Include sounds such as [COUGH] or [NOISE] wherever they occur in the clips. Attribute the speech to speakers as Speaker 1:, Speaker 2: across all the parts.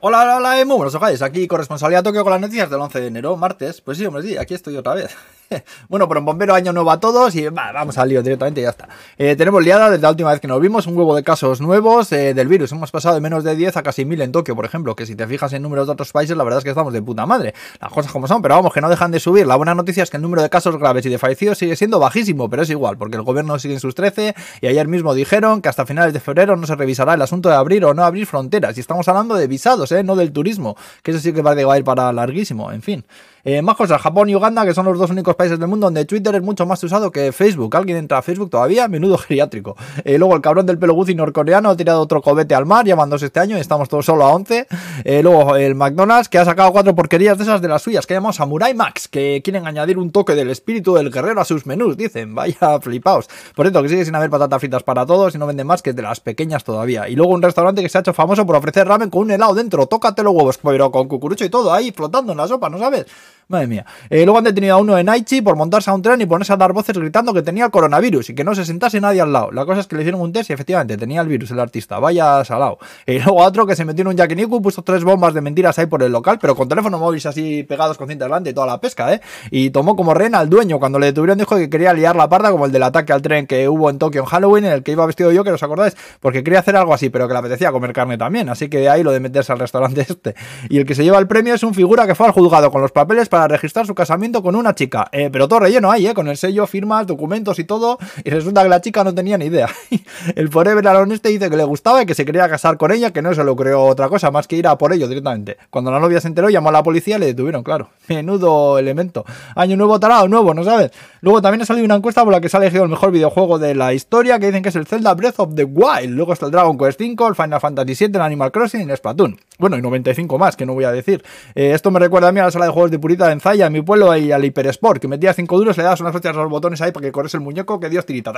Speaker 1: Hola, hola, hola, muy buenos ojales. Aquí corresponsalía Tokio con las noticias del 11 de enero, martes. Pues sí, hombre, sí, aquí estoy otra vez. [LAUGHS] bueno, pero un bombero año nuevo a todos y vamos al lío directamente y ya está. Eh, tenemos liada desde la última vez que nos vimos, un huevo de casos nuevos eh, del virus. Hemos pasado de menos de 10 a casi 1000 en Tokio, por ejemplo, que si te fijas en números de otros países, la verdad es que estamos de puta madre. Las cosas como son, pero vamos, que no dejan de subir. La buena noticia es que el número de casos graves y de fallecidos sigue siendo bajísimo, pero es igual, porque el gobierno sigue en sus 13 y ayer mismo dijeron que hasta finales de febrero no se revisará el asunto de abrir o no abrir fronteras. Y estamos hablando de visados, ¿eh? no del turismo, que eso sí que va a ir para larguísimo, en fin. Eh, más cosas, Japón y Uganda, que son los dos únicos países del mundo donde Twitter es mucho más usado que Facebook. ¿Alguien entra a Facebook todavía? Menudo [LAUGHS] geriátrico. Eh, luego el cabrón del pelo Gucci norcoreano ha tirado otro cobete al mar, llamándose este año y estamos todos solo a 11. Eh, luego el McDonald's, que ha sacado cuatro porquerías de esas de las suyas, que llamamos Samurai Max, que quieren añadir un toque del espíritu del guerrero a sus menús, dicen. Vaya [LAUGHS] flipaos. Por cierto, que sigue sin haber patatas fritas para todos y no venden más que de las pequeñas todavía. Y luego un restaurante que se ha hecho famoso por ofrecer ramen con un helado dentro. Tócate los huevos, pero con cucurucho y todo ahí flotando en la sopa, ¿no sabes? Madre mía. Eh, luego han detenido a uno en Aichi por montarse a un tren y ponerse a dar voces gritando que tenía coronavirus y que no se sentase nadie al lado. La cosa es que le hicieron un test y efectivamente tenía el virus el artista. Vaya salado. Y eh, luego otro que se metió en un yakiniku, puso tres bombas de mentiras ahí por el local, pero con teléfono móviles así pegados con cinta delante y toda la pesca, ¿eh? Y tomó como rehén al dueño. Cuando le detuvieron dijo que quería liar la parda como el del ataque al tren que hubo en Tokio en Halloween, en el que iba vestido yo, que os acordáis, porque quería hacer algo así, pero que le apetecía comer carne también. Así que de ahí lo de meterse al restaurante [LAUGHS] este. Y el que se lleva el premio es un figura que fue al juzgado con los papeles para registrar su casa con una chica. Eh, pero todo relleno ahí, ¿eh? Con el sello, firmas, documentos y todo. Y resulta que la chica no tenía ni idea. [LAUGHS] el Forever Alone este dice que le gustaba y que se quería casar con ella, que no se lo creó otra cosa más que ir a por ello directamente. Cuando la novia se enteró, llamó a la policía y le detuvieron, claro. [LAUGHS] Menudo elemento. Año nuevo tarado, nuevo, ¿no sabes? Luego también ha salido una encuesta por la que se ha elegido el mejor videojuego de la historia, que dicen que es el Zelda Breath of the Wild. Luego está el Dragon Quest V, el Final Fantasy VII, el Animal Crossing y el Splatoon. Bueno, y 95 más, que no voy a decir. Eh, esto me recuerda a mí a la sala de juegos de Purita de Enzaya, en mi pueblo, y al Hyper Sport, que metía 5 duros, le das unas flechas a los botones ahí para que corres el muñeco, que Dios tirita.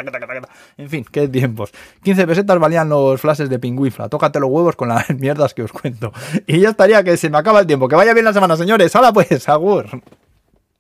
Speaker 1: En fin, qué tiempos. 15 pesetas valían los flashes de pingüifla. Tócate los huevos con las [LAUGHS] mierdas que os cuento. Y ya estaría que se me acaba el tiempo. Que vaya bien la semana, señores. Ahora pues, agur.